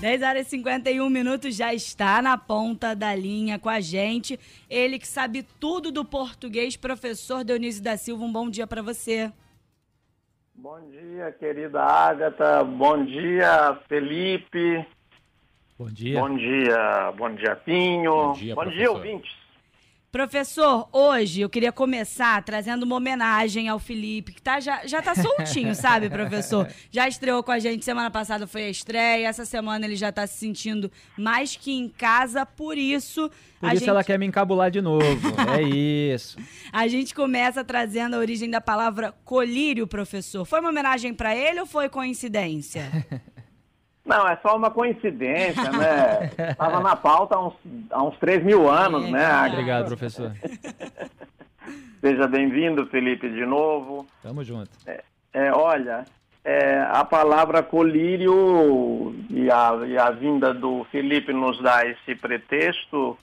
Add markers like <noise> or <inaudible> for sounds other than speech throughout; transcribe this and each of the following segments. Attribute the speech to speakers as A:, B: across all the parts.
A: 10 horas e 51 minutos já está na ponta da linha com a gente. Ele que sabe tudo do português, professor Dionísio da Silva. Um bom dia para você.
B: Bom dia, querida Ágata. Bom dia, Felipe.
C: Bom dia.
B: Bom dia, bom dia, Pinho.
C: Bom dia,
B: bom dia ouvintes.
A: Professor, hoje eu queria começar trazendo uma homenagem ao Felipe, que tá, já, já tá soltinho, <laughs> sabe, professor? Já estreou com a gente, semana passada foi a estreia, essa semana ele já tá se sentindo mais que em casa, por isso...
C: Por
A: a
C: isso
A: gente...
C: ela quer me encabular de novo, é <laughs> isso.
A: A gente começa trazendo a origem da palavra colírio, professor. Foi uma homenagem para ele ou foi coincidência? <laughs>
B: Não, é só uma coincidência, né? <laughs> Estava na pauta há uns, há uns 3 mil anos,
A: É,
B: né? Ágata?
C: Obrigado, professor. <laughs>
B: Seja bem-vindo, Felipe, de novo.
C: Tamo junto.
B: É, olha, é, a palavra colírio e a, e a vinda do Felipe nos dá esse pretexto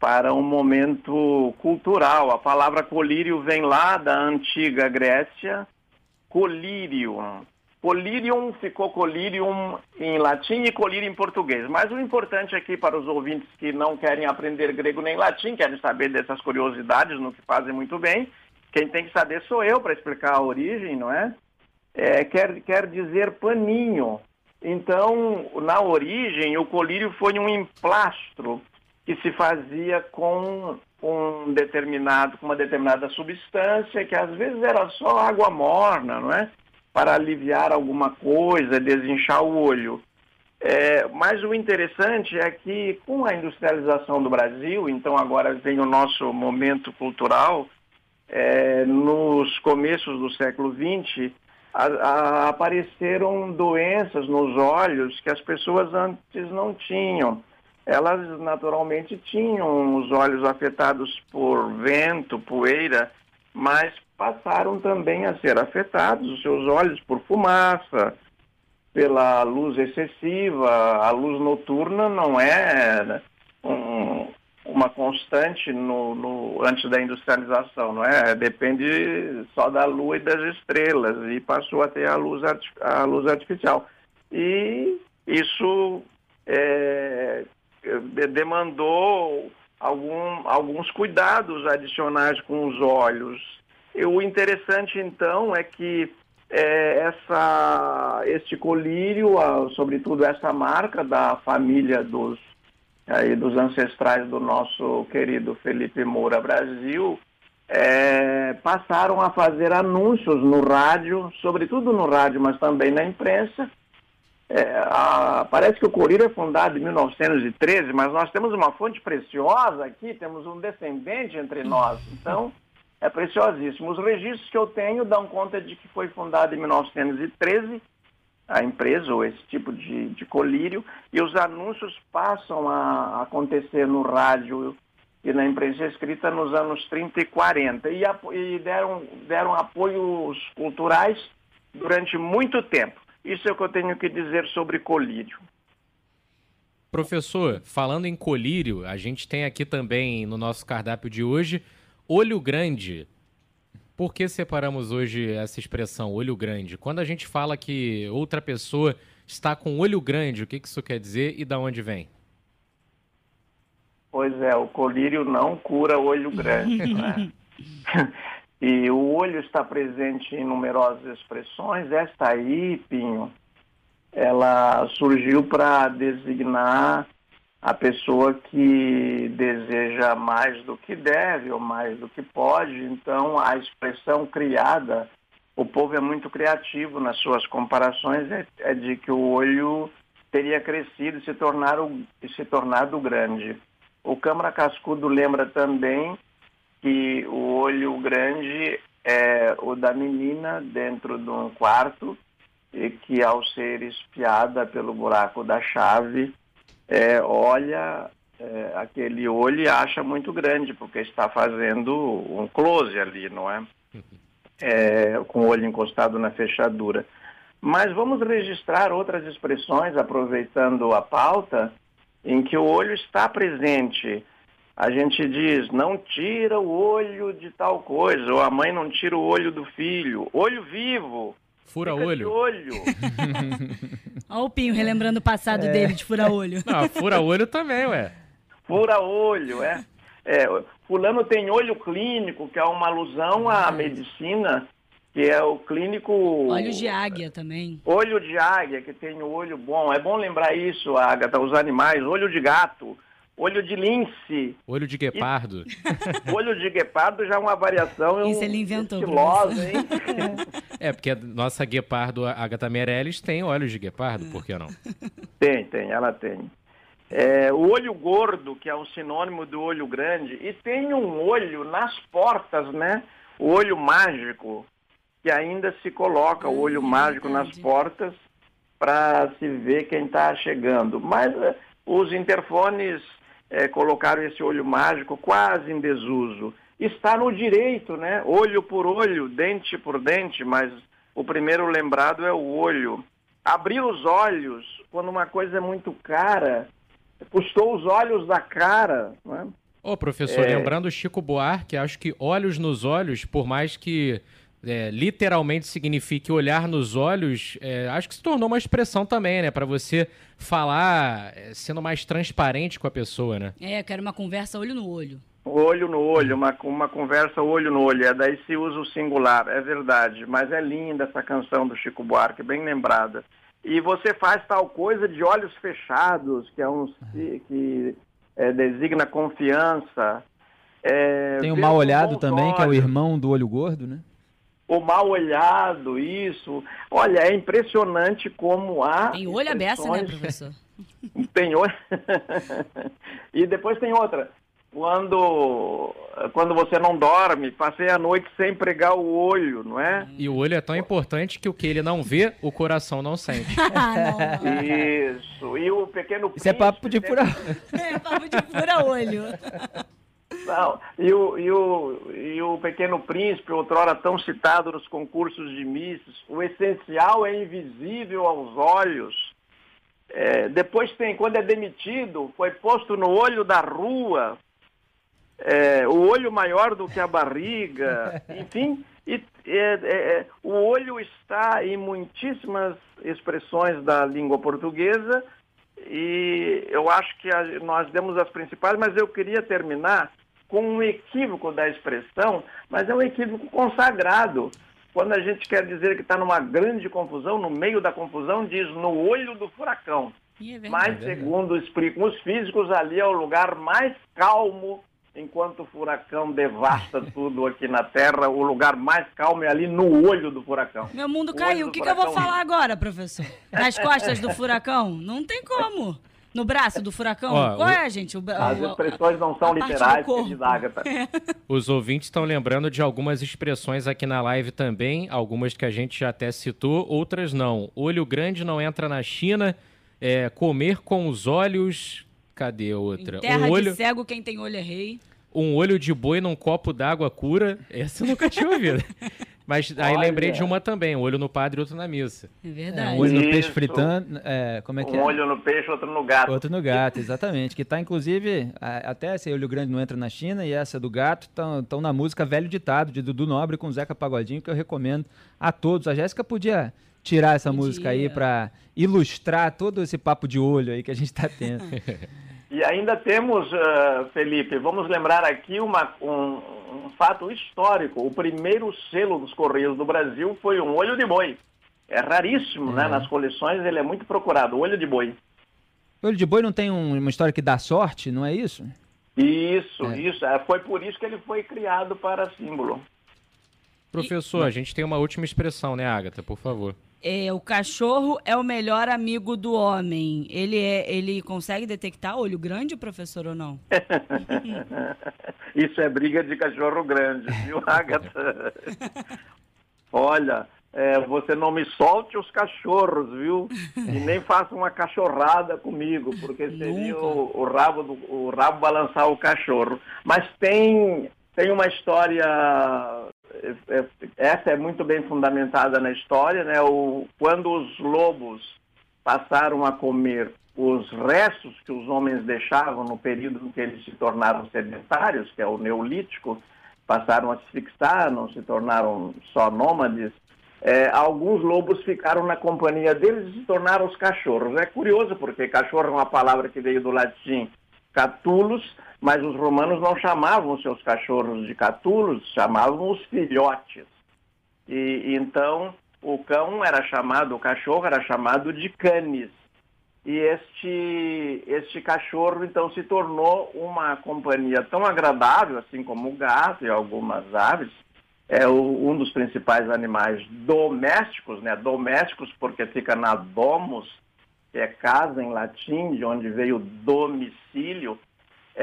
B: para um momento cultural. A palavra colírio vem lá da antiga Grécia, colírio. Colírium ficou colírium em latim e colírio em português. Mas o importante aqui para os ouvintes que não querem aprender grego nem latim, querem saber dessas curiosidades, no que fazem muito bem, quem tem que saber sou eu para explicar a origem, não é? É, quer, quer dizer paninho. Então, na origem, o colírio foi um emplastro que se fazia com um determinado, com uma determinada substância, que às vezes era só água morna, não é? Para aliviar alguma coisa, desinchar o olho. É, mas o interessante é que com a industrialização do Brasil, então agora vem o nosso momento cultural, é, nos começos do século XX, a- a- apareceram doenças nos olhos que as pessoas antes não tinham. Elas naturalmente tinham os olhos afetados por vento, poeira, mas passaram também a ser afetados os seus olhos por fumaça, pela luz excessiva. A luz noturna não é um- uma constante no, no- antes da industrialização, não é? Depende só da lua e das estrelas e passou a ter a luz, a luz artificial. E isso é, de- demandou algum, alguns cuidados adicionais com os olhos. E o interessante então é que é, essa, este colírio, a- sobretudo essa marca da família dos aí dos ancestrais do nosso querido Felipe Moura Brasil, é, passaram a fazer anúncios no rádio, sobretudo no rádio, mas também na imprensa. É, a- parece que o Colírio é fundado em 1913, mas nós temos uma fonte preciosa aqui, temos um descendente entre nós, então é preciosíssimo. Os registros que eu tenho dão conta de que foi fundado em 1913 a empresa ou esse tipo de, de colírio e os anúncios passam a acontecer no rádio e na imprensa escrita nos anos 30 e 40 e, e deram, deram apoios culturais durante muito tempo. Isso é o que eu tenho que dizer sobre colírio.
D: Professor, falando em colírio, a gente tem aqui também no nosso cardápio de hoje olho grande. Por que separamos hoje essa expressão, olho grande? Quando a gente fala que outra pessoa está com olho grande, o que isso quer dizer e da onde vem?
B: Pois é, o colírio não cura olho grande. né? <laughs> e o olho está presente em numerosas expressões. Esta aí, Pinho, ela surgiu para designar a pessoa que deseja mais do que deve ou mais do que pode. Então, a expressão criada, o povo é muito criativo nas suas comparações, é, é de que o olho teria crescido e se, tornar, e se tornado grande. O Câmara Cascudo lembra também que o olho grande é o da menina dentro de um quarto e que ao ser espiada pelo buraco da chave, é, olha é, aquele olho e acha muito grande, porque está fazendo um close ali, não é? é, com o olho encostado na fechadura. Mas vamos registrar outras expressões, aproveitando a pauta, em que o olho está presente. A gente diz, não tira o olho de tal coisa, ou a mãe não tira o olho do filho. Olho vivo.
D: Fura
B: fica de
D: olho.
B: olho. <laughs>
A: Olha o Pinho relembrando o passado dele de fura-olho. <laughs>
D: Não, fura olho também, ué.
B: Fura olho, é. é. Fulano tem olho clínico, que é uma alusão à medicina, que é o clínico.
A: Olhos de águia também.
B: Olho de águia, que tem o olho bom. É bom lembrar isso, Agatha, os animais. Olho de gato, olho de lince.
D: Olho de guepardo.
B: olho de guepardo já é uma variação
A: Isso ele inventou,
B: estilosa, hein?
D: É, porque a nossa guepardo, a Agatha Meirelles, tem olhos de guepardo, por que não?
B: Tem, tem, ela tem. É, o olho gordo, que é um sinônimo do olho grande, e tem um olho nas portas, né? O olho mágico, que ainda se coloca o olho
A: Hum,
B: mágico nas portas para se ver quem está chegando. Mas eh, os interfones eh, colocaram esse olho mágico quase em desuso. Está no direito, né? Olho por olho, dente por dente, mas o primeiro lembrado é o olho. Abrir os olhos quando uma coisa é muito cara, custou os olhos da cara, né?
D: Ô, professor,
B: É.
D: lembrando o Chico Buarque, acho que olhos nos olhos, por mais que é, literalmente signifique olhar nos olhos, é, acho que se tornou uma expressão também, né? Pra você falar é, sendo mais transparente com a pessoa, né?
A: É, eu quero uma conversa olho no olho.
B: Olho no olho, uma, uma conversa olho no olho. É daí se usa o singular, é verdade. Mas é linda essa canção do Chico Buarque, bem lembrada. E você faz tal coisa de olhos fechados, que é um que é, designa confiança. É,
C: Tem o mal olhado também, que é o
B: olhos.
C: irmão do olho gordo, né?
B: O mal olhado, isso. Olha, é impressionante como há.
A: Tem olho a beça, né, professor? <laughs>
B: Tem olho. <laughs> e depois tem outra. Quando, quando você não dorme, passei a noite sem pregar o olho, não é?
D: E o olho é tão importante que o que ele não vê, o coração não sente. <laughs>
A: Ah, não.
B: Isso. E o pequeno
C: Isso é papo de fura.
A: É papo de fura-olho.
B: Não, e o, e, o, e o Pequeno Príncipe, outrora tão citado nos concursos de misses, o essencial é invisível aos olhos. É, depois tem, quando é demitido, foi posto no olho da rua, é, o olho maior do que a barriga, <laughs> enfim, e, é, é, o olho está em muitíssimas expressões da língua portuguesa e eu acho que a- nós demos as principais, mas eu queria terminar com um equívoco da expressão, mas é um equívoco consagrado. Quando a gente quer dizer que está numa grande confusão, no meio da confusão, diz no olho do furacão.
A: É.
B: Mas, segundo explicam os físicos, ali é o lugar mais calmo, enquanto o furacão devasta <laughs> tudo aqui na Terra, o lugar mais calmo é ali no olho do furacão.
A: Meu mundo
B: O
A: caiu. O que, que eu vou falar agora, professor? Nas costas do furacão? Não tem como. No braço do furacão?
D: Ó,
A: Qual
D: o-
A: é, gente? O,
B: As expressões não são literais,
A: corpo.
B: querida Agatha. <laughs>
D: Os ouvintes estão lembrando de algumas expressões aqui na live também, algumas que a gente já até citou, outras não. Olho grande não entra na China, é, comer com os olhos. Cadê a outra?
A: Em terra
D: um, olho,
A: de cego, quem tem olho é rei.
D: um olho de boi num copo d'água cura. Essa eu nunca tinha ouvido. <laughs> Mas aí
B: Olha.
D: lembrei de uma também, um olho no padre e outro na missa.
A: É
C: É,
A: verdade.
C: um olho no peixe
B: Isso.
C: fritando. É, como é que
B: Um
C: é?
B: olho no peixe, outro no gato.
C: Outro no gato, exatamente. Que tá, inclusive, até esse olho grande não entra na China e essa do gato estão na música Velho Ditado, de Dudu Nobre com Zeca Pagodinho, que eu recomendo a todos. A Jéssica podia tirar essa
A: Podia.
C: música aí pra ilustrar todo esse papo de olho aí que a gente tá tendo. <laughs>
B: E ainda temos, ah, Felipe, vamos lembrar aqui uma- um, um fato histórico. O primeiro selo dos Correios do Brasil foi um olho de boi. É raríssimo, né? Nas coleções ele é muito procurado, olho de boi.
C: Olho de boi não tem um- uma história que dá sorte, não é isso?
B: Isso,
C: É.
B: isso. É, foi por isso que ele foi criado para símbolo.
D: Professor, a gente tem uma última expressão, né, Agatha? Por favor.
A: É, o cachorro é o melhor amigo do homem. Ele, é, ele consegue detectar olho grande, professor, ou não? <laughs>
B: Isso é briga de cachorro grande, viu, <laughs> Agatha? Olha, é, você não me solte os cachorros, viu? E nem faça uma cachorrada comigo, porque seria o, o rabo do, o rabo balançar o cachorro. Mas tem, tem uma história é, é, essa é muito bem fundamentada na história, né? O, quando os lobos passaram a comer os restos que os homens deixavam no período em que eles se tornaram sedentários, que é o neolítico, passaram a se fixar, não se tornaram só nômades, é, alguns lobos ficaram na companhia deles e se tornaram os cachorros. É curioso porque cachorro é uma palavra que veio do latim catulos, mas os romanos não chamavam seus cachorros de catulos, chamavam os filhotes. E então o cão era chamado, o cachorro era chamado de canis. E este, este cachorro então se tornou uma companhia tão agradável, assim como o gato e algumas aves, é o, um dos principais animais domésticos, né? Domésticos porque fica na domus, que é casa em latim, de onde veio domicílio,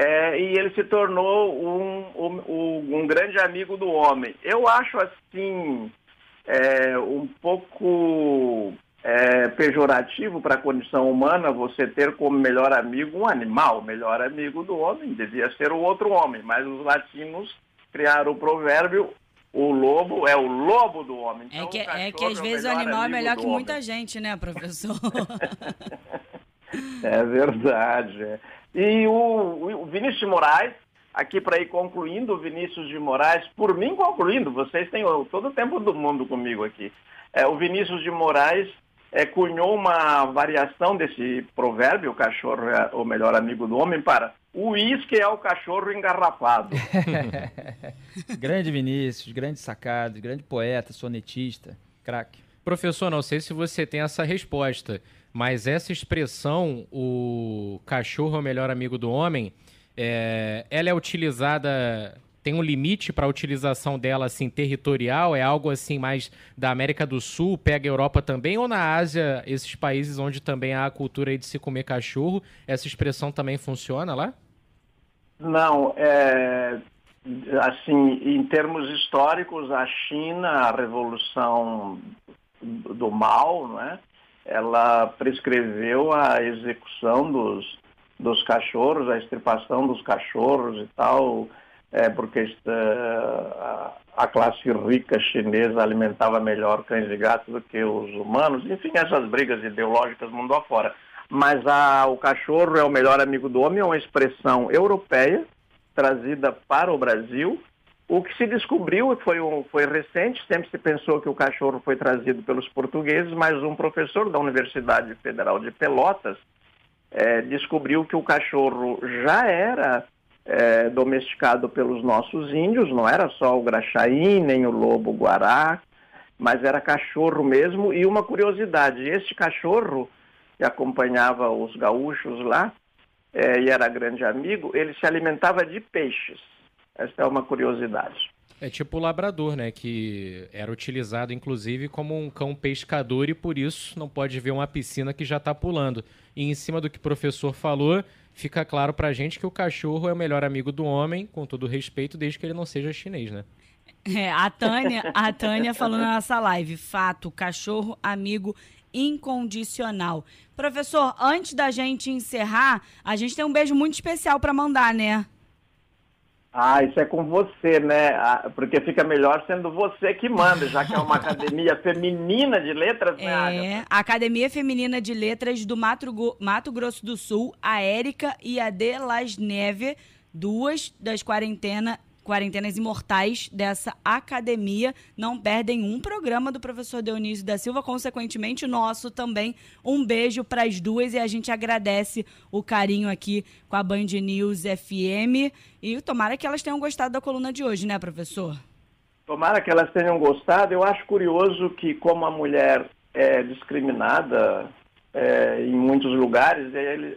B: é, e ele se tornou um, um, um, grande amigo do homem. Eu acho assim é, um pouco é, pejorativo para a condição humana você ter como melhor amigo um animal. O melhor amigo do homem devia ser o outro homem, mas os latinos criaram o provérbio o lobo é o lobo do homem.
A: É então, é, que, é que às vezes o, animal é melhor que homem. muita gente, né, professor? <laughs>
B: é verdade. É. E o, o Vinícius de Moraes, aqui para ir concluindo, o Vinícius de Moraes, por mim concluindo, vocês têm todo o tempo do mundo comigo aqui. É, o Vinícius de Moraes é, cunhou uma variação desse provérbio, o cachorro é o melhor amigo do homem, para o uísque é o cachorro engarrafado. <laughs>
C: grande Vinícius, grande sacado, grande poeta, sonetista, craque.
D: Professor, não sei se você tem essa resposta, mas essa expressão, o cachorro é o melhor amigo do homem, é, ela é utilizada tem um limite para a utilização dela assim territorial? É algo assim mais da América do Sul, pega a Europa também ou na Ásia, esses países onde também há a cultura de se comer cachorro, essa expressão também funciona lá?
B: Não, é, assim, em termos históricos, a China, a revolução do mal, não é? Ela prescreveu a execução dos, dos cachorros, a extirpação dos cachorros e tal é, porque esta, a, classe rica chinesa alimentava melhor cães e gatos do que os humanos, enfim, essas brigas ideológicas mundo afora. Mas a, o cachorro é o melhor amigo do homem, é uma expressão europeia trazida para o Brasil. O que se descobriu foi, um, foi recente, sempre se pensou que o cachorro foi trazido pelos portugueses, mas um professor da Universidade Federal de Pelotas é, descobriu que o cachorro já era é, domesticado pelos nossos índios, não era só o graxaí, nem o lobo guará, mas era cachorro mesmo. E uma curiosidade, este cachorro que acompanhava os gaúchos lá, é, e era grande amigo, ele se alimentava de peixes. Essa é uma curiosidade.
D: É tipo o labrador, né? Que era utilizado inclusive como um cão pescador e por isso não pode ver uma piscina que já está pulando. E em cima do que o professor falou, fica claro pra gente que o cachorro é o melhor amigo do homem, com todo respeito, desde que ele não seja chinês, né?
A: É, a Tânia, a Tânia falou na nossa live, fato, cachorro amigo incondicional. Professor, antes da gente encerrar, a gente tem um beijo muito especial para mandar, né?
B: Ah, isso é com você, né? Ah, porque fica melhor sendo você que manda, já que é uma <laughs> academia feminina de letras, né,
A: É, a Academia Feminina de Letras do Mato, Mato Grosso do Sul, a Érica e a De Las Neve, duas das quarentena Quarentenas Imortais dessa academia. Não perdem um programa do professor Dionísio da Silva, consequentemente nosso também. Um beijo para as duas e a gente agradece o carinho aqui com a Band News FM. E tomara que elas tenham gostado da coluna de hoje, né, professor?
B: Tomara que elas tenham gostado. Eu acho curioso que, como a mulher é discriminada é, em muitos lugares,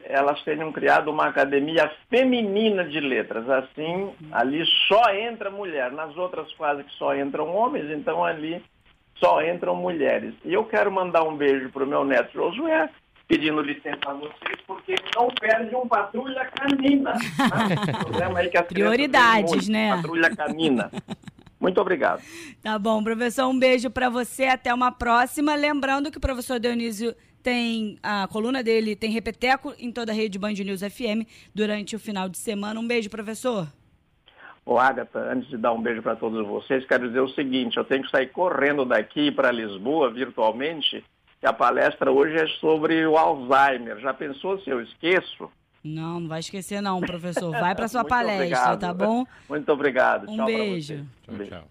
B: elas tenham criado uma academia feminina de letras. Assim, ali só entra mulher, nas outras quase que só entram homens, então ali só entram mulheres. E eu quero mandar um beijo para o meu neto Josué, pedindo licença a vocês, porque não perde um patrulha canina. <laughs>
A: Aí que Prioridades, né?
B: Patrulha canina. Muito obrigado.
A: Tá bom, professor. Um beijo para você. Até uma próxima. Lembrando que o professor Dionísio tem a coluna dele, tem repeteco em toda a rede Band News FM durante o final de semana. Um beijo, professor.
B: Ô, Agatha, antes de dar um beijo para todos vocês, quero dizer o seguinte, eu tenho que sair correndo daqui para Lisboa virtualmente, e a palestra hoje é sobre o Alzheimer. Já pensou se eu esqueço?
A: Não, não vai esquecer não, professor. <laughs> Vai para sua palestra,
B: obrigado.
A: tá bom?
B: Muito obrigado.
A: Um
B: Tchau pra
A: beijo.
D: tchau.
C: Tchau.